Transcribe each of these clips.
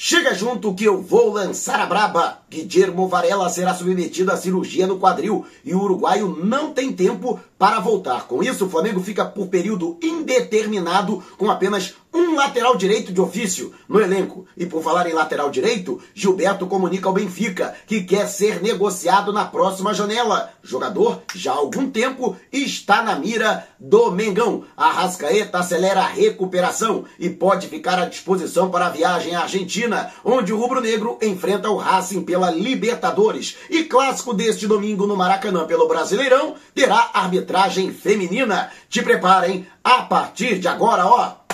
Chega junto que eu vou lançar a braba. Guillermo Varela será submetido à cirurgia no quadril e o uruguaio não tem tempo para voltar. Com isso, o Flamengo fica por período indeterminado com apenas um lateral direito de ofício no elenco. E por falar em lateral direito, Gilberto comunica ao Benfica que quer ser negociado na próxima janela. Jogador já há algum tempo está na mira do Mengão. A Rascaeta acelera a recuperação e pode ficar à disposição para a viagem à Argentina, onde o rubro-negro enfrenta o Racing pela Libertadores. E clássico deste domingo no Maracanã pelo Brasileirão terá arbitragem feminina. Te preparem a partir de agora, ó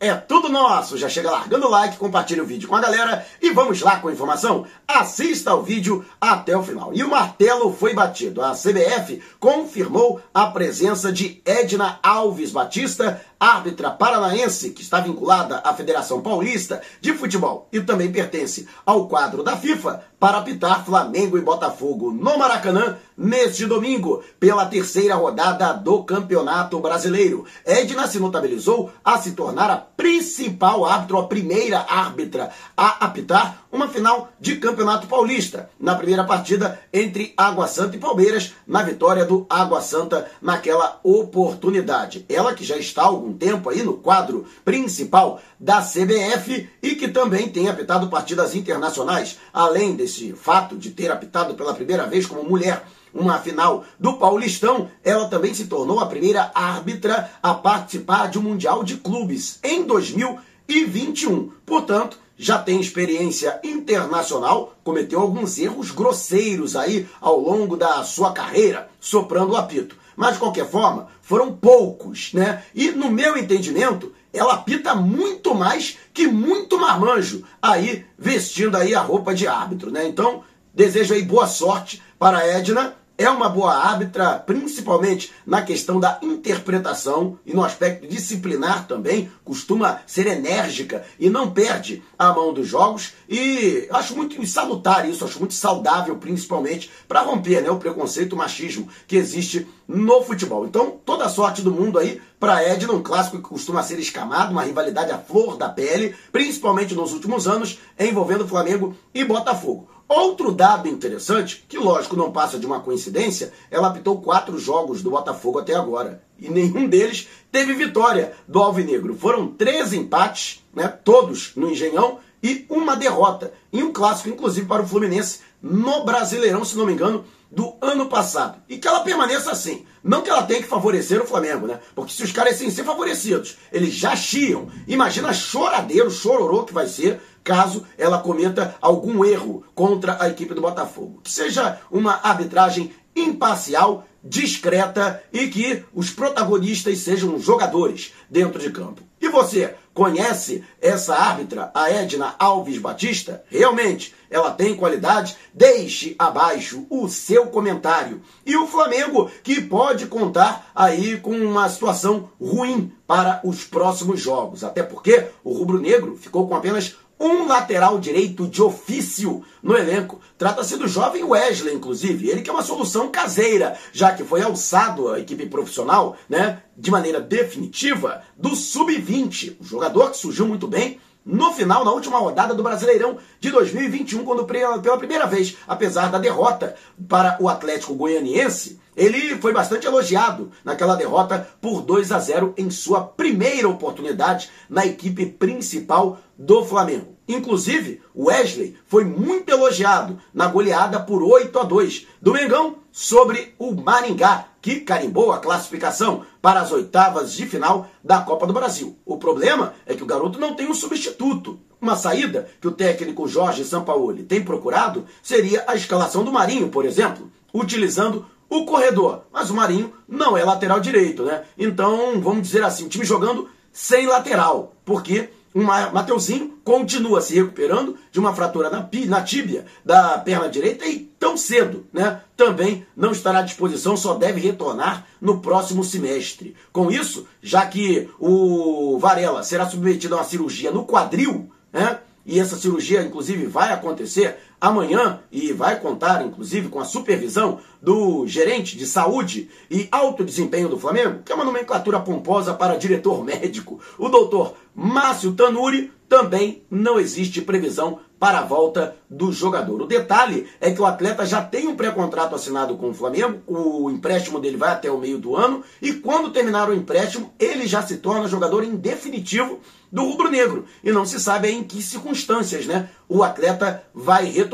é tudo nosso. Já chega largando o like, compartilha o vídeo com a galera e vamos lá com a informação. Assista ao vídeo até o final. E o martelo foi batido. A CBF confirmou a presença de Edna Alves Batista, árbitra paranaense que está vinculada à Federação Paulista de Futebol e também pertence ao quadro da FIFA para apitar Flamengo e Botafogo no Maracanã neste domingo, pela terceira rodada do Campeonato Brasileiro. Edna se notabilizou a se tornar a principal árbitro, a primeira árbitra a apitar uma final de Campeonato Paulista, na primeira partida entre Água Santa e Palmeiras, na vitória do Água Santa naquela oportunidade. Ela que já está há algum tempo aí no quadro principal da CBF e que também tem apitado partidas internacionais, além desse fato de ter apitado pela primeira vez como mulher uma final do Paulistão, ela também se tornou a primeira árbitra a participar de um Mundial de Clubes em 2021. Portanto, já tem experiência internacional, cometeu alguns erros grosseiros aí ao longo da sua carreira, soprando o apito. Mas de qualquer forma, foram poucos, né? E no meu entendimento, ela apita muito mais que muito marmanjo aí vestindo aí a roupa de árbitro, né? Então, desejo aí boa sorte para a Edna é uma boa árbitra, principalmente na questão da interpretação e no aspecto disciplinar também, costuma ser enérgica e não perde a mão dos jogos. E acho muito salutar isso, acho muito saudável, principalmente para romper né, o preconceito, o machismo que existe no futebol. Então, toda a sorte do mundo aí para Edna, um clássico que costuma ser escamado, uma rivalidade à flor da pele, principalmente nos últimos anos, envolvendo Flamengo e Botafogo. Outro dado interessante, que lógico não passa de uma coincidência, ela apitou quatro jogos do Botafogo até agora. E nenhum deles teve vitória do Alvinegro. Foram três empates, né, todos no Engenhão, e uma derrota. Em um clássico, inclusive, para o Fluminense, no Brasileirão, se não me engano, do ano passado. E que ela permaneça assim. Não que ela tenha que favorecer o Flamengo, né? Porque se os caras sem ser favorecidos, eles já chiam. Imagina choradeiro, chororô que vai ser caso ela cometa algum erro contra a equipe do Botafogo. Que seja uma arbitragem imparcial, discreta e que os protagonistas sejam jogadores dentro de campo. E você conhece essa árbitra, a Edna Alves Batista? Realmente, ela tem qualidade? Deixe abaixo o seu comentário. E o Flamengo, que pode contar aí com uma situação ruim para os próximos jogos. Até porque o rubro-negro ficou com apenas um lateral direito de ofício no elenco. Trata-se do jovem Wesley, inclusive. Ele que é uma solução caseira, já que foi alçado a equipe profissional, né, de maneira definitiva, do sub-20. Um jogador que surgiu muito bem no final, na última rodada do Brasileirão de 2021, quando pela primeira vez, apesar da derrota para o Atlético Goianiense, ele foi bastante elogiado naquela derrota por 2 a 0 em sua primeira oportunidade na equipe principal do Flamengo. Inclusive, Wesley foi muito elogiado na goleada por 8 a 2 do Mengão sobre o Maringá, que carimbou a classificação para as oitavas de final da Copa do Brasil. O problema é que o garoto não tem um substituto. Uma saída que o técnico Jorge Sampaoli tem procurado seria a escalação do Marinho, por exemplo, utilizando o corredor. Mas o Marinho não é lateral direito, né? Então, vamos dizer assim, time jogando sem lateral, porque o Mateuzinho continua se recuperando de uma fratura na, na tíbia da perna direita e tão cedo, né? Também não estará à disposição, só deve retornar no próximo semestre. Com isso, já que o Varela será submetido a uma cirurgia no quadril, né? E essa cirurgia, inclusive, vai acontecer amanhã e vai contar, inclusive, com a supervisão do gerente de saúde e alto desempenho do Flamengo, que é uma nomenclatura pomposa para diretor médico, o doutor Márcio Tanuri, também não existe previsão para a volta do jogador. O detalhe é que o atleta já tem um pré-contrato assinado com o Flamengo, o empréstimo dele vai até o meio do ano, e quando terminar o empréstimo, ele já se torna jogador em definitivo do rubro-negro. E não se sabe em que circunstâncias né, o atleta vai retornar.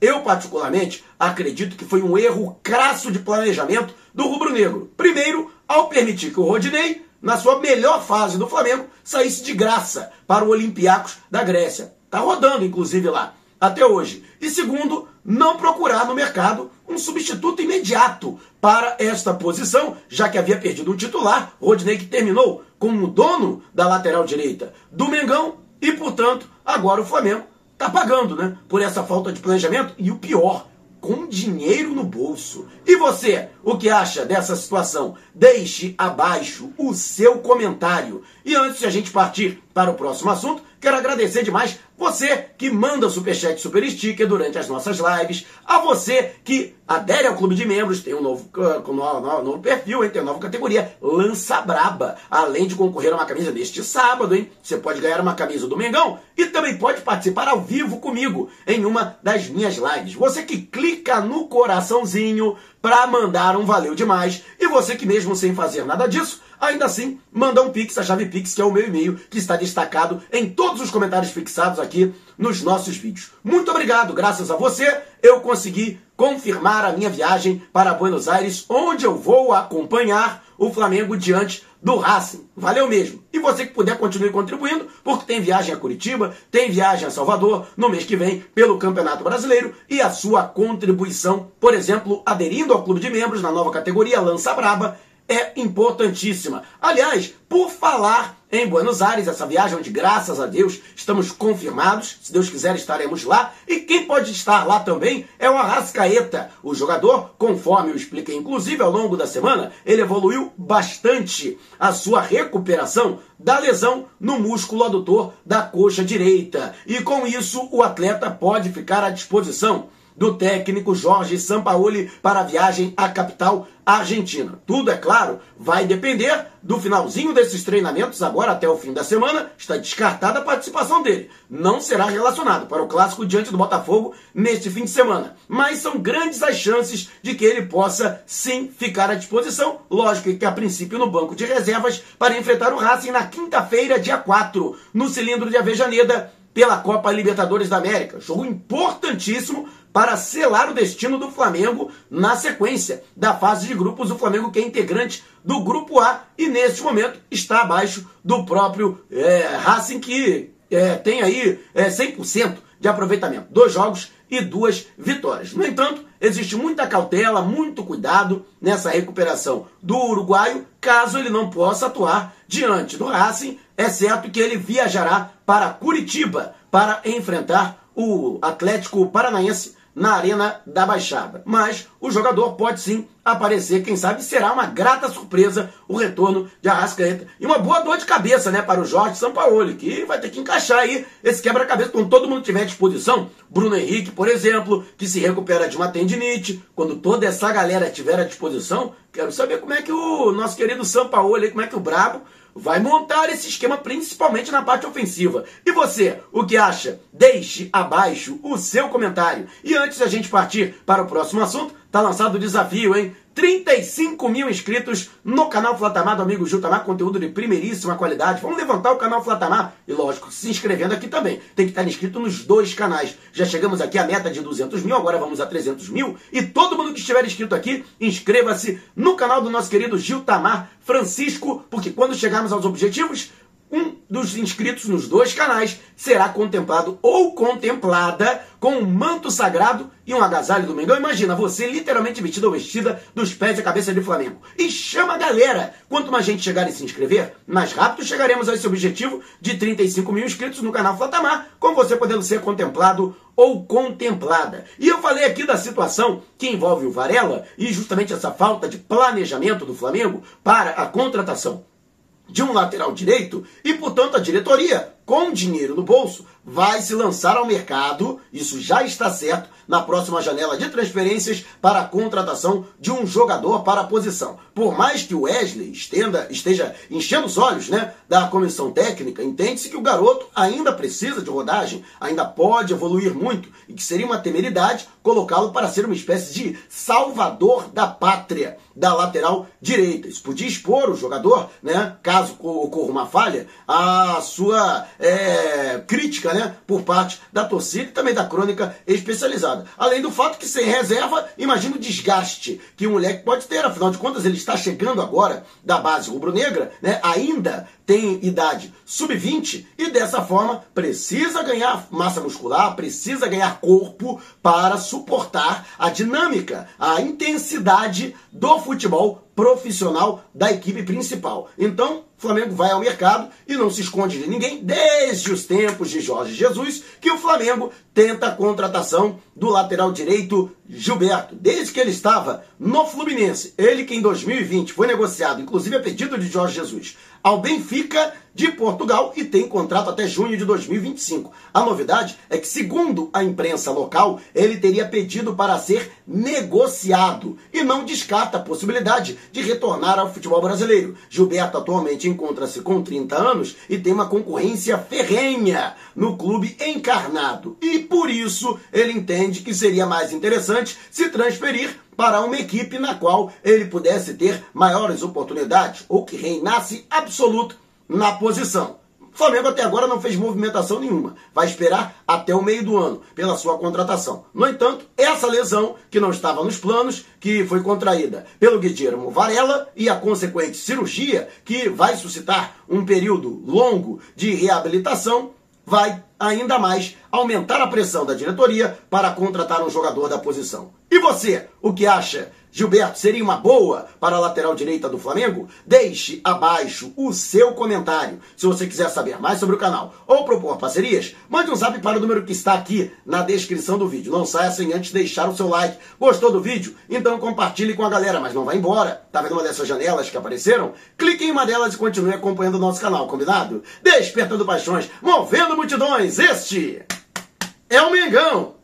Eu, particularmente, acredito que foi um erro crasso de planejamento do rubro-negro. Primeiro, ao permitir que o Rodinei na sua melhor fase do Flamengo, saísse de graça para o Olympiacos da Grécia. Está rodando, inclusive, lá, até hoje. E segundo, não procurar no mercado um substituto imediato para esta posição, já que havia perdido um titular, Rodney que terminou como dono da lateral direita do Mengão, e, portanto, agora o Flamengo está pagando né, por essa falta de planejamento. E o pior, com dinheiro no bolso. E você, o que acha dessa situação? Deixe abaixo o seu comentário. E antes de a gente partir para o próximo assunto, quero agradecer demais você que manda superchat super sticker durante as nossas lives, a você que adere ao clube de membros, tem um novo, uh, novo, novo perfil, hein? tem uma nova categoria, Lança Braba. Além de concorrer a uma camisa neste sábado, hein? Você pode ganhar uma camisa do Mengão e também pode participar ao vivo comigo em uma das minhas lives. Você que clica no coraçãozinho para mandar um valeu demais e você que mesmo sem fazer nada disso, ainda assim manda um pix, a chave pix que é o meu e-mail que está destacado em todos os comentários fixados aqui nos nossos vídeos. Muito obrigado, graças a você eu consegui confirmar a minha viagem para Buenos Aires, onde eu vou acompanhar o Flamengo diante do Racing. Valeu mesmo. E você que puder, continue contribuindo, porque tem viagem a Curitiba, tem viagem a Salvador no mês que vem pelo Campeonato Brasileiro e a sua contribuição, por exemplo, aderindo ao clube de membros na nova categoria Lança Braba, é importantíssima. Aliás, por falar em Buenos Aires, essa viagem onde, graças a Deus, estamos confirmados, se Deus quiser estaremos lá, e quem pode estar lá também é o Arrascaeta. O jogador, conforme eu expliquei inclusive ao longo da semana, ele evoluiu bastante a sua recuperação da lesão no músculo adutor da coxa direita. E com isso, o atleta pode ficar à disposição do técnico Jorge Sampaoli para a viagem à capital argentina. Tudo, é claro, vai depender do finalzinho desses treinamentos, agora até o fim da semana, está descartada a participação dele. Não será relacionado para o clássico diante do Botafogo neste fim de semana. Mas são grandes as chances de que ele possa sim ficar à disposição. Lógico que a princípio no banco de reservas para enfrentar o Racing na quinta-feira, dia 4, no cilindro de Avejaneda, pela Copa Libertadores da América. Jogo importantíssimo para selar o destino do Flamengo na sequência da fase de grupos. O Flamengo que é integrante do Grupo A e neste momento está abaixo do próprio é, Racing que é, tem aí é, 100% de aproveitamento. Dois jogos e duas vitórias. No entanto, existe muita cautela, muito cuidado nessa recuperação do uruguaio, caso ele não possa atuar diante do Racing, é certo que ele viajará para Curitiba para enfrentar o Atlético Paranaense na Arena da Baixada. Mas o jogador pode sim aparecer, quem sabe será uma grata surpresa o retorno de Arrascaeta. E uma boa dor de cabeça, né, para o Jorge Sampaoli, que vai ter que encaixar aí esse quebra-cabeça quando todo mundo tiver à disposição. Bruno Henrique, por exemplo, que se recupera de uma tendinite. Quando toda essa galera tiver à disposição, quero saber como é que o nosso querido Sampaoli, como é que o Brabo vai montar esse esquema principalmente na parte ofensiva. E você, o que acha? Deixe abaixo o seu comentário. E antes da gente partir para o próximo assunto, tá lançado o desafio, hein? 35 mil inscritos no canal Flatamar do amigo Jutamar, conteúdo de primeiríssima qualidade. Vamos levantar o canal Flatamar e, lógico, se inscrevendo aqui também. Tem que estar inscrito nos dois canais. Já chegamos aqui à meta de 200 mil, agora vamos a 300 mil. E todo mundo que estiver inscrito aqui, inscreva-se no canal do nosso querido Gil Tamar Francisco, porque quando chegarmos aos objetivos, um dos inscritos nos dois canais será contemplado ou contemplada com um manto sagrado e um agasalho do Mengão. Imagina você literalmente vestido ou vestida dos pés à cabeça de Flamengo. E chama a galera! Quanto mais gente chegar e se inscrever, mais rápido chegaremos a esse objetivo de 35 mil inscritos no canal Flatamar, com você podendo ser contemplado ou contemplada. E eu falei aqui da situação que envolve o Varela e justamente essa falta de planejamento do Flamengo para a contratação de um lateral direito e, portanto, a diretoria com dinheiro no bolso, vai se lançar ao mercado, isso já está certo, na próxima janela de transferências para a contratação de um jogador para a posição. Por mais que o Wesley estenda, esteja enchendo os olhos né, da comissão técnica, entende-se que o garoto ainda precisa de rodagem, ainda pode evoluir muito e que seria uma temeridade colocá-lo para ser uma espécie de salvador da pátria da lateral direita. Isso podia expor o jogador, né, caso ocorra uma falha, a sua é, crítica né, por parte da torcida e também da crônica especializada. Além do fato que sem reserva, imagina o desgaste que o moleque pode ter, afinal de contas ele está chegando agora da base rubro-negra, né, ainda tem idade sub-20 e dessa forma precisa ganhar massa muscular, precisa ganhar corpo para suportar a dinâmica, a intensidade do futebol profissional da equipe principal. Então, Flamengo vai ao mercado e não se esconde de ninguém desde os tempos de Jorge Jesus que o Flamengo tenta a contratação do lateral direito Gilberto, desde que ele estava no Fluminense. Ele que em 2020 foi negociado, inclusive a pedido de Jorge Jesus, ao Benfica de Portugal e tem contrato até junho de 2025. A novidade é que, segundo a imprensa local, ele teria pedido para ser negociado e não descarta a possibilidade de retornar ao futebol brasileiro. Gilberto atualmente encontra-se com 30 anos e tem uma concorrência ferrenha no clube encarnado. E por isso ele entende que seria mais interessante se transferir para uma equipe na qual ele pudesse ter maiores oportunidades ou que reinasse absoluto na posição. O Flamengo até agora não fez movimentação nenhuma. Vai esperar até o meio do ano pela sua contratação. No entanto, essa lesão, que não estava nos planos, que foi contraída pelo Guilherme Varela e a consequente cirurgia, que vai suscitar um período longo de reabilitação, vai ainda mais aumentar a pressão da diretoria para contratar um jogador da posição. E você, o que acha? Gilberto seria uma boa para a lateral direita do Flamengo? Deixe abaixo o seu comentário. Se você quiser saber mais sobre o canal ou propor parcerias, mande um zap para o número que está aqui na descrição do vídeo. Não saia sem antes deixar o seu like. Gostou do vídeo? Então compartilhe com a galera, mas não vá embora. Tá vendo uma dessas janelas que apareceram? Clique em uma delas e continue acompanhando o nosso canal, combinado? Despertando paixões, movendo multidões. Este é o Mengão.